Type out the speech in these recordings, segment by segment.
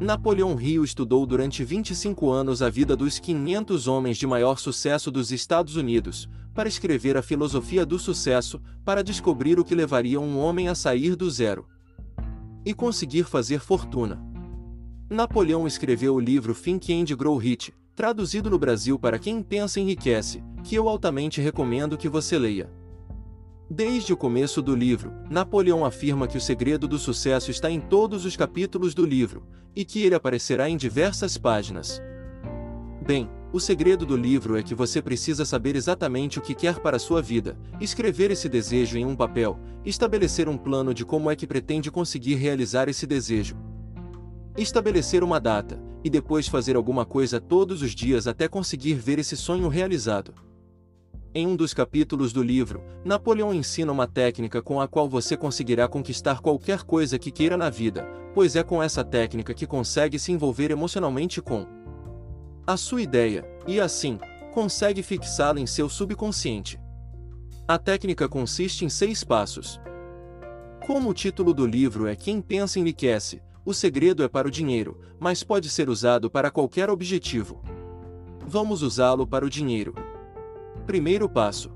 Napoleão Hill estudou durante 25 anos a vida dos 500 homens de maior sucesso dos Estados Unidos, para escrever a filosofia do sucesso, para descobrir o que levaria um homem a sair do zero e conseguir fazer fortuna. Napoleão escreveu o livro Think and Grow Rich, traduzido no Brasil para quem pensa enriquece, que eu altamente recomendo que você leia. Desde o começo do livro, Napoleão afirma que o segredo do sucesso está em todos os capítulos do livro, e que ele aparecerá em diversas páginas. Bem, o segredo do livro é que você precisa saber exatamente o que quer para a sua vida, escrever esse desejo em um papel, estabelecer um plano de como é que pretende conseguir realizar esse desejo. Estabelecer uma data, e depois fazer alguma coisa todos os dias até conseguir ver esse sonho realizado. Em um dos capítulos do livro, Napoleão ensina uma técnica com a qual você conseguirá conquistar qualquer coisa que queira na vida, pois é com essa técnica que consegue se envolver emocionalmente com a sua ideia, e assim, consegue fixá-la em seu subconsciente. A técnica consiste em seis passos. Como o título do livro é Quem Pensa Enriquece, o segredo é para o dinheiro, mas pode ser usado para qualquer objetivo. Vamos usá-lo para o dinheiro. Primeiro passo: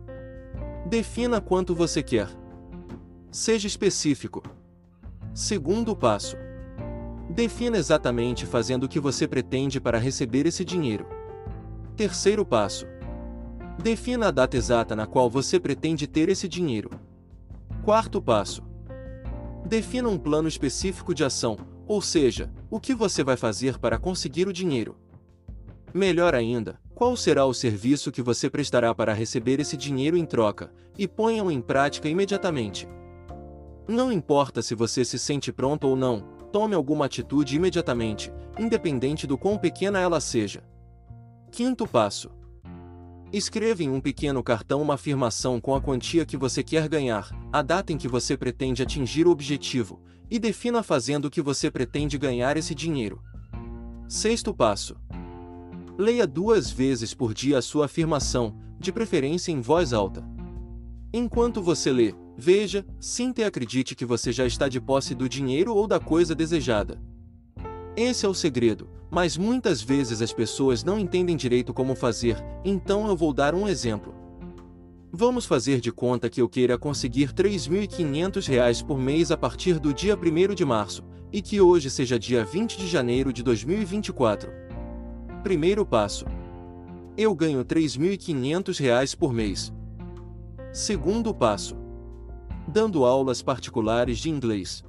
defina quanto você quer. Seja específico. Segundo passo: defina exatamente fazendo o que você pretende para receber esse dinheiro. Terceiro passo: defina a data exata na qual você pretende ter esse dinheiro. Quarto passo: defina um plano específico de ação, ou seja, o que você vai fazer para conseguir o dinheiro. Melhor ainda, qual será o serviço que você prestará para receber esse dinheiro em troca, e ponha-o em prática imediatamente. Não importa se você se sente pronto ou não, tome alguma atitude imediatamente, independente do quão pequena ela seja. Quinto passo: Escreva em um pequeno cartão uma afirmação com a quantia que você quer ganhar, a data em que você pretende atingir o objetivo, e defina fazendo o que você pretende ganhar esse dinheiro. Sexto passo: Leia duas vezes por dia a sua afirmação, de preferência em voz alta. Enquanto você lê, veja, sinta e acredite que você já está de posse do dinheiro ou da coisa desejada. Esse é o segredo, mas muitas vezes as pessoas não entendem direito como fazer, então eu vou dar um exemplo. Vamos fazer de conta que eu queira conseguir R$ 3.500 por mês a partir do dia 1 de março, e que hoje seja dia 20 de janeiro de 2024. Primeiro passo. Eu ganho R$ 3.500 por mês. Segundo passo. Dando aulas particulares de inglês.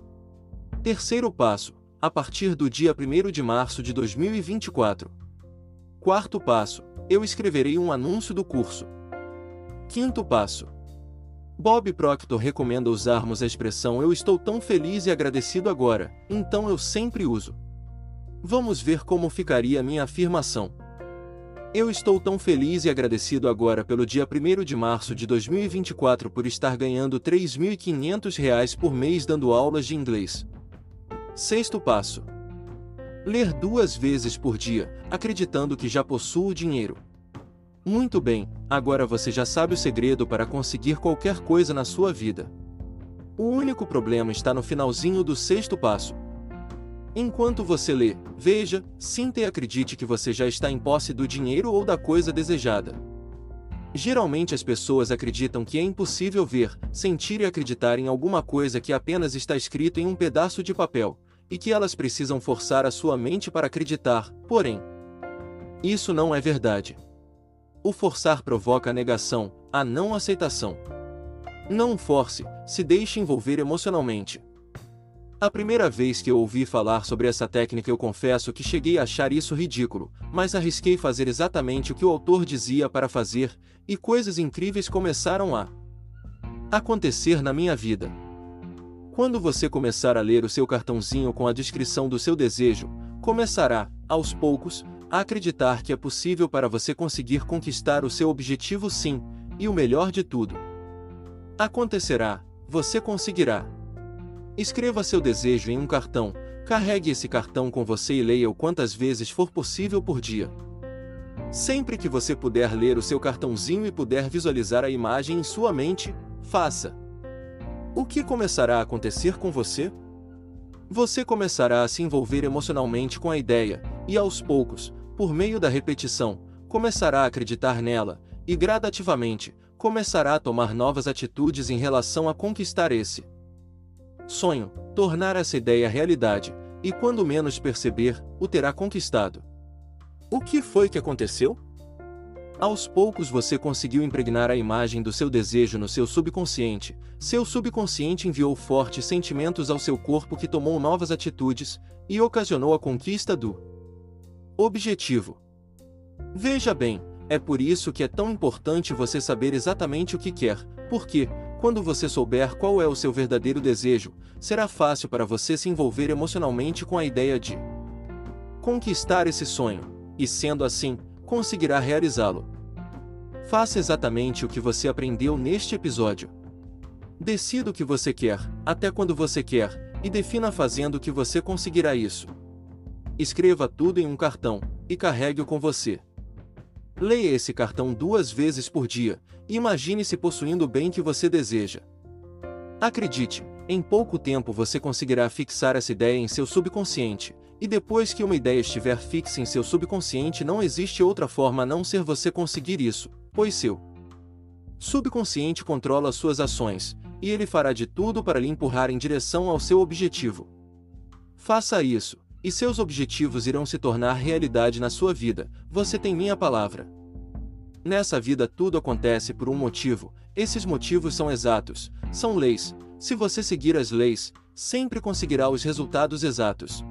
Terceiro passo. A partir do dia 1 de março de 2024. Quarto passo. Eu escreverei um anúncio do curso. Quinto passo. Bob Proctor recomenda usarmos a expressão Eu estou tão feliz e agradecido agora, então eu sempre uso. Vamos ver como ficaria minha afirmação. Eu estou tão feliz e agradecido agora pelo dia 1 de março de 2024 por estar ganhando R$ 3.500 por mês dando aulas de inglês. Sexto passo: ler duas vezes por dia, acreditando que já possuo dinheiro. Muito bem, agora você já sabe o segredo para conseguir qualquer coisa na sua vida. O único problema está no finalzinho do sexto passo. Enquanto você lê, veja, sinta e acredite que você já está em posse do dinheiro ou da coisa desejada. Geralmente as pessoas acreditam que é impossível ver, sentir e acreditar em alguma coisa que apenas está escrito em um pedaço de papel, e que elas precisam forçar a sua mente para acreditar, porém, isso não é verdade. O forçar provoca a negação, a não aceitação. Não force, se deixe envolver emocionalmente. A primeira vez que eu ouvi falar sobre essa técnica eu confesso que cheguei a achar isso ridículo, mas arrisquei fazer exatamente o que o autor dizia para fazer, e coisas incríveis começaram a acontecer na minha vida. Quando você começar a ler o seu cartãozinho com a descrição do seu desejo, começará, aos poucos, a acreditar que é possível para você conseguir conquistar o seu objetivo sim, e o melhor de tudo. Acontecerá, você conseguirá. Escreva seu desejo em um cartão, carregue esse cartão com você e leia-o quantas vezes for possível por dia. Sempre que você puder ler o seu cartãozinho e puder visualizar a imagem em sua mente, faça. O que começará a acontecer com você? Você começará a se envolver emocionalmente com a ideia, e aos poucos, por meio da repetição, começará a acreditar nela, e gradativamente, começará a tomar novas atitudes em relação a conquistar esse sonho, tornar essa ideia realidade, e quando menos perceber, o terá conquistado. O que foi que aconteceu? Aos poucos você conseguiu impregnar a imagem do seu desejo no seu subconsciente. Seu subconsciente enviou fortes sentimentos ao seu corpo que tomou novas atitudes e ocasionou a conquista do objetivo. Veja bem, é por isso que é tão importante você saber exatamente o que quer, porque, quando você souber qual é o seu verdadeiro desejo, será fácil para você se envolver emocionalmente com a ideia de conquistar esse sonho, e sendo assim, conseguirá realizá-lo. Faça exatamente o que você aprendeu neste episódio. Decida o que você quer, até quando você quer, e defina fazendo que você conseguirá isso. Escreva tudo em um cartão e carregue-o com você. Leia esse cartão duas vezes por dia e imagine-se possuindo o bem que você deseja. Acredite, em pouco tempo você conseguirá fixar essa ideia em seu subconsciente, e depois que uma ideia estiver fixa em seu subconsciente, não existe outra forma a não ser você conseguir isso, pois seu subconsciente controla suas ações, e ele fará de tudo para lhe empurrar em direção ao seu objetivo. Faça isso, e seus objetivos irão se tornar realidade na sua vida, você tem minha palavra. Nessa vida tudo acontece por um motivo, esses motivos são exatos, são leis, se você seguir as leis, sempre conseguirá os resultados exatos.